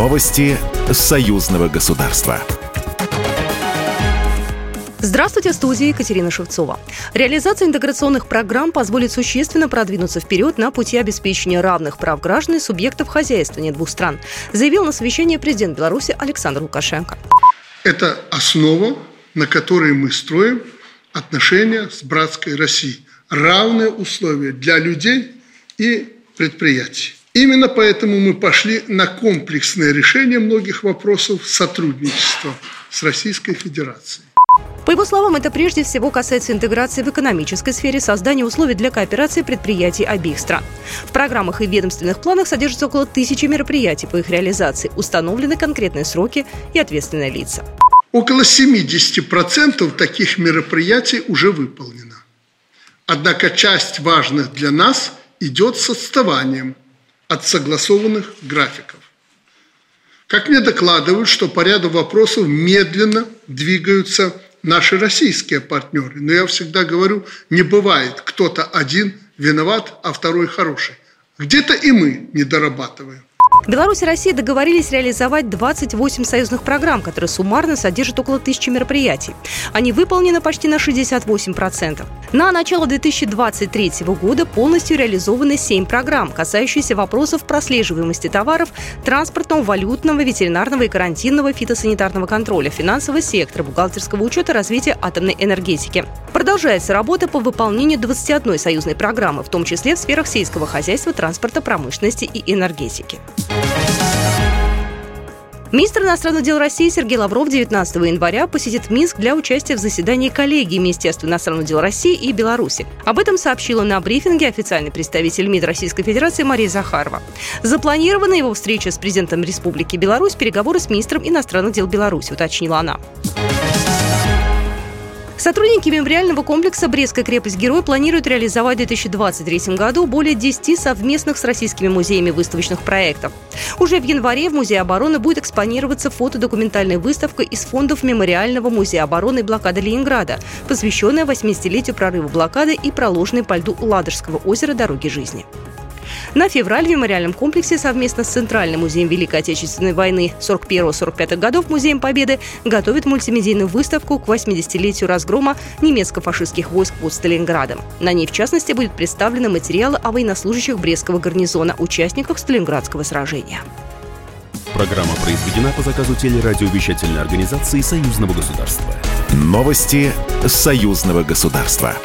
Новости союзного государства. Здравствуйте, в студии Екатерина Шевцова. Реализация интеграционных программ позволит существенно продвинуться вперед на пути обеспечения равных прав граждан и субъектов хозяйствования двух стран, заявил на совещании президент Беларуси Александр Лукашенко. Это основа, на которой мы строим отношения с братской Россией. Равные условия для людей и предприятий. Именно поэтому мы пошли на комплексное решение многих вопросов сотрудничества с Российской Федерацией. По его словам, это прежде всего касается интеграции в экономической сфере, создания условий для кооперации предприятий обеих стран. В программах и ведомственных планах содержится около тысячи мероприятий по их реализации, установлены конкретные сроки и ответственные лица. Около 70% таких мероприятий уже выполнено. Однако часть важных для нас идет с отставанием от согласованных графиков. Как мне докладывают, что по ряду вопросов медленно двигаются наши российские партнеры. Но я всегда говорю, не бывает кто-то один виноват, а второй хороший. Где-то и мы не дорабатываем. Беларусь и Россия договорились реализовать 28 союзных программ, которые суммарно содержат около тысячи мероприятий. Они выполнены почти на 68%. На начало 2023 года полностью реализованы 7 программ, касающиеся вопросов прослеживаемости товаров, транспортного, валютного, ветеринарного и карантинного фитосанитарного контроля, финансового сектора, бухгалтерского учета, развития атомной энергетики. Продолжается работа по выполнению 21 союзной программы, в том числе в сферах сельского хозяйства, транспорта, промышленности и энергетики. Министр иностранных дел России Сергей Лавров 19 января посетит Минск для участия в заседании коллегии Министерства иностранных дел России и Беларуси. Об этом сообщила на брифинге официальный представитель МИД Российской Федерации Мария Захарова. Запланирована его встреча с президентом Республики Беларусь, переговоры с министром иностранных дел Беларуси, уточнила она. Сотрудники мемориального комплекса «Брестская крепость-герой» планируют реализовать в 2023 году более 10 совместных с российскими музеями выставочных проектов. Уже в январе в Музее обороны будет экспонироваться фотодокументальная выставка из фондов Мемориального музея обороны и блокады Ленинграда, посвященная 80-летию прорыва блокады и проложенной по льду Ладожского озера «Дороги жизни». На февраль в мемориальном комплексе совместно с Центральным музеем Великой Отечественной войны 41-45 годов Музеем Победы готовит мультимедийную выставку к 80-летию разгрома немецко-фашистских войск под Сталинградом. На ней, в частности, будут представлены материалы о военнослужащих Брестского гарнизона, участниках Сталинградского сражения. Программа произведена по заказу телерадиовещательной организации Союзного государства. Новости Союзного государства.